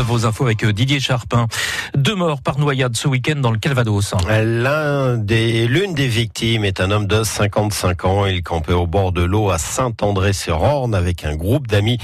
Vos infos avec euh, Didier Charpin. Deux morts par noyade ce week-end dans le Calvados. L'un des, l'une des victimes est un homme de 55 ans. Il campait au bord de l'eau à Saint-André-sur-Orne avec un groupe d'amis.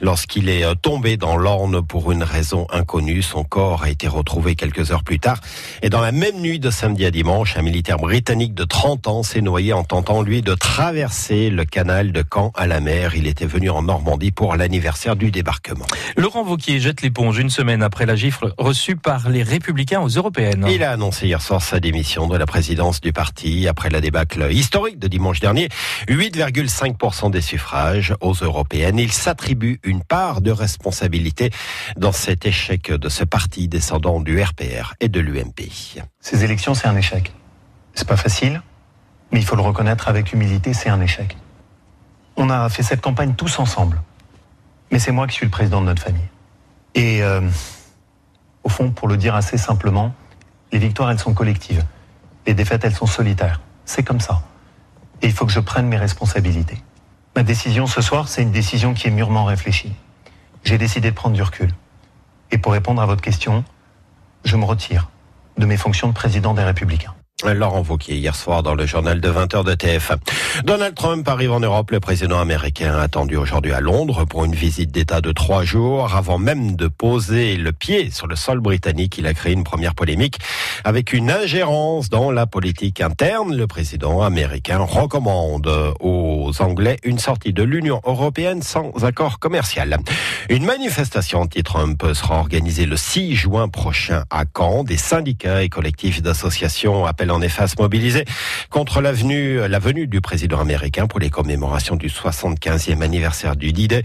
Lorsqu'il est euh, tombé dans l'Orne pour une raison inconnue, son corps a été retrouvé quelques heures plus tard. Et dans la même nuit de samedi à dimanche, un militaire britannique de 30 ans s'est noyé en tentant, lui, de traverser le canal de Caen à la mer. Il était venu en Normandie pour l'anniversaire du débarquement. Laurent Vauquier jette l'éponge une semaine après la gifle reçue par les Républicains aux Européennes. Il a annoncé hier soir sa démission de la présidence du parti après la débâcle historique de dimanche dernier. 8,5% des suffrages aux Européennes. Il s'attribue une part de responsabilité dans cet échec de ce parti descendant du RPR et de l'UMP. Ces élections, c'est un échec. C'est pas facile, mais il faut le reconnaître avec humilité, c'est un échec. On a fait cette campagne tous ensemble. Mais c'est moi qui suis le président de notre famille. Et euh, au fond, pour le dire assez simplement, les victoires, elles sont collectives. Les défaites, elles sont solitaires. C'est comme ça. Et il faut que je prenne mes responsabilités. Ma décision ce soir, c'est une décision qui est mûrement réfléchie. J'ai décidé de prendre du recul. Et pour répondre à votre question, je me retire de mes fonctions de président des Républicains. Laurent Wauquiez hier soir dans le journal de 20h de TF. Donald Trump arrive en Europe. Le président américain attendu aujourd'hui à Londres pour une visite d'État de trois jours. Avant même de poser le pied sur le sol britannique, il a créé une première polémique avec une ingérence dans la politique interne. Le président américain recommande aux Anglais une sortie de l'Union européenne sans accord commercial. Une manifestation anti-Trump sera organisée le 6 juin prochain à Caen. Des syndicats et collectifs d'associations appellent en se mobiliser contre la venue, la venue du président américain pour les commémorations du 75e anniversaire du D-Day.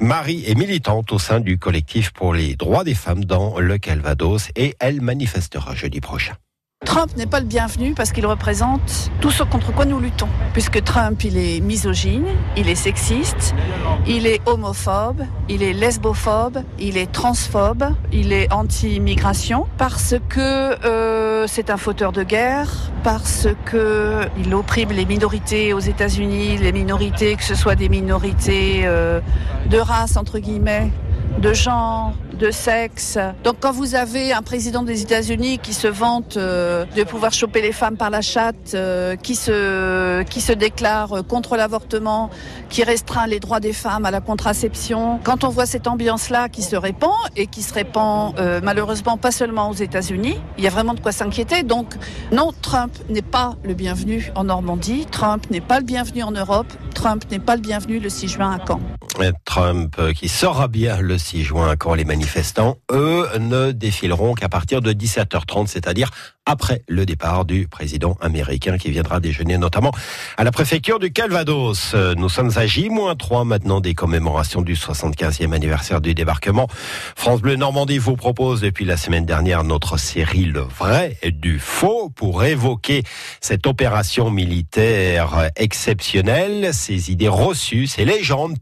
Marie est militante au sein du collectif pour les droits des femmes dans le Calvados et elle manifestera jeudi prochain. Trump n'est pas le bienvenu parce qu'il représente tout ce contre quoi nous luttons. Puisque Trump, il est misogyne, il est sexiste, il est homophobe, il est lesbophobe, il est transphobe, il est anti-immigration, parce que euh, c'est un fauteur de guerre, parce que il opprime les minorités aux États-Unis, les minorités, que ce soit des minorités euh, de race, entre guillemets, de genre, de sexe. Donc quand vous avez un président des États-Unis qui se vante euh, de pouvoir choper les femmes par la chatte, euh, qui se qui se déclare contre l'avortement, qui restreint les droits des femmes à la contraception, quand on voit cette ambiance-là qui se répand et qui se répand euh, malheureusement pas seulement aux États-Unis, il y a vraiment de quoi s'inquiéter. Donc non, Trump n'est pas le bienvenu en Normandie, Trump n'est pas le bienvenu en Europe, Trump n'est pas le bienvenu le 6 juin à Caen. Trump qui sera bien le 6 juin Caen les manifestants, eux, ne défileront qu'à partir de 17h30, c'est-à-dire après le départ du président américain qui viendra déjeuner notamment à la préfecture du Calvados. Nous sommes à J-3 maintenant des commémorations du 75e anniversaire du débarquement. France Bleu Normandie vous propose depuis la semaine dernière notre série Le vrai du faux pour évoquer cette opération militaire exceptionnelle, ces idées reçues, ces légendes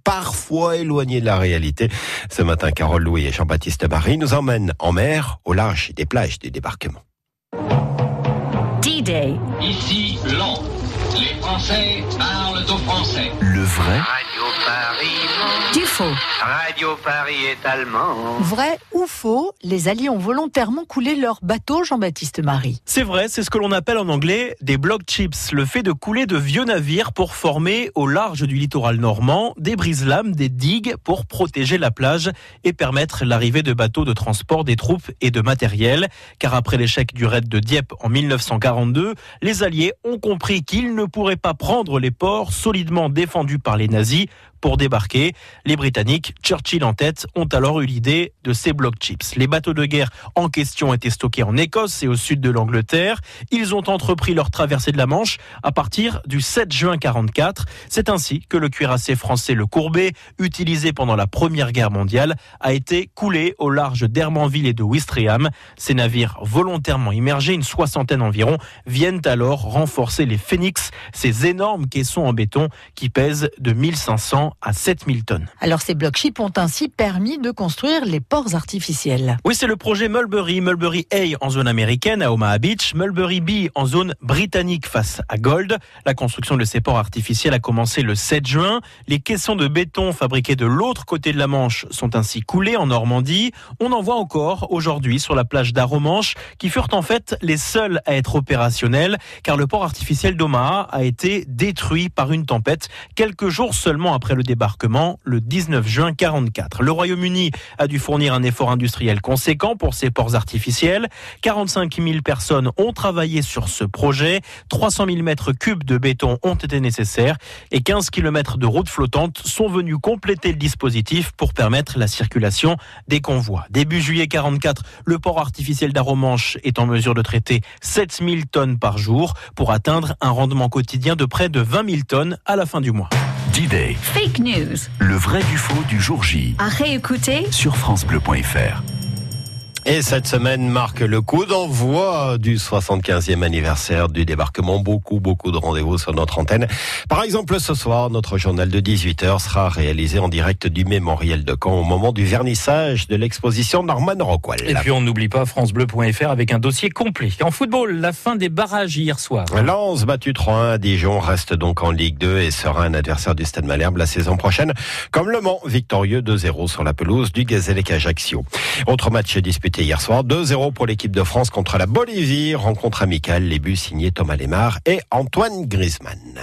parfois éloignées de la réalité. Ce matin, Carole Louis et Jean-Baptiste Marie nous emmènent en mer au large des plages du débarquement. D-Day. Ici. Les Français parlent aux Français. Le vrai Radio Paris. Faux. Radio Paris est allemand. Vrai ou faux Les Alliés ont volontairement coulé leur bateau, Jean-Baptiste Marie. C'est vrai, c'est ce que l'on appelle en anglais des block chips, le fait de couler de vieux navires pour former au large du littoral normand des brise-lames, des digues pour protéger la plage et permettre l'arrivée de bateaux de transport des troupes et de matériel. Car après l'échec du raid de Dieppe en 1942, les Alliés ont compris qu'ils ne pourraient pas prendre les ports solidement défendus par les nazis pour débarquer. Les Britanniques, Churchill en tête, ont alors eu l'idée de ces block chips. Les bateaux de guerre en question étaient stockés en Écosse et au sud de l'Angleterre. Ils ont entrepris leur traversée de la Manche à partir du 7 juin 44. C'est ainsi que le cuirassé français le Courbet, utilisé pendant la Première Guerre mondiale, a été coulé au large d'Hermanville et de Ouistreham. Ces navires volontairement immergés, une soixantaine environ, viennent alors renforcer les Phoenix, ces énormes caissons en béton qui pèsent de 1500 à 7000 tonnes. Alors ces blocs chips ont ainsi permis de construire les ports artificiels. Oui, c'est le projet Mulberry. Mulberry A en zone américaine à Omaha Beach, Mulberry B en zone britannique face à Gold. La construction de ces ports artificiels a commencé le 7 juin. Les caissons de béton fabriqués de l'autre côté de la Manche sont ainsi coulés en Normandie. On en voit encore aujourd'hui sur la plage d'Aromanche qui furent en fait les seuls à être opérationnels car le port artificiel d'Omaha a été détruit par une tempête quelques jours seulement après le débarquement le 19 juin 44. Le Royaume-Uni a dû fournir un effort industriel conséquent pour ces ports artificiels. 45 000 personnes ont travaillé sur ce projet. 300 000 mètres cubes de béton ont été nécessaires et 15 km de routes flottantes sont venus compléter le dispositif pour permettre la circulation des convois. Début juillet 44, le port artificiel d'Aromanche est en mesure de traiter 7000 tonnes par jour pour atteindre un rendement quotidien de près de 20 000 tonnes à la fin du mois. D-Day, Fake news. le vrai du faux du jour J. À réécouter Sur FranceBleu.fr. Et cette semaine marque le coup d'envoi du 75e anniversaire du débarquement. Beaucoup, beaucoup de rendez-vous sur notre antenne. Par exemple, ce soir, notre journal de 18h sera réalisé en direct du mémorial de Caen au moment du vernissage de l'exposition Norman Rockwell. Et puis on n'oublie pas francebleu.fr avec un dossier complet. En football, la fin des barrages hier soir. Lens battu 3-1 à Dijon reste donc en Ligue 2 et sera un adversaire du Stade Malherbe la saison prochaine, comme Le Mans, victorieux 2-0 sur la pelouse du Gazélec Ajaccio. Autre match disputé hier soir, 2-0 pour l'équipe de France contre la Bolivie, rencontre amicale, les buts signés Thomas Lemar et Antoine Griezmann.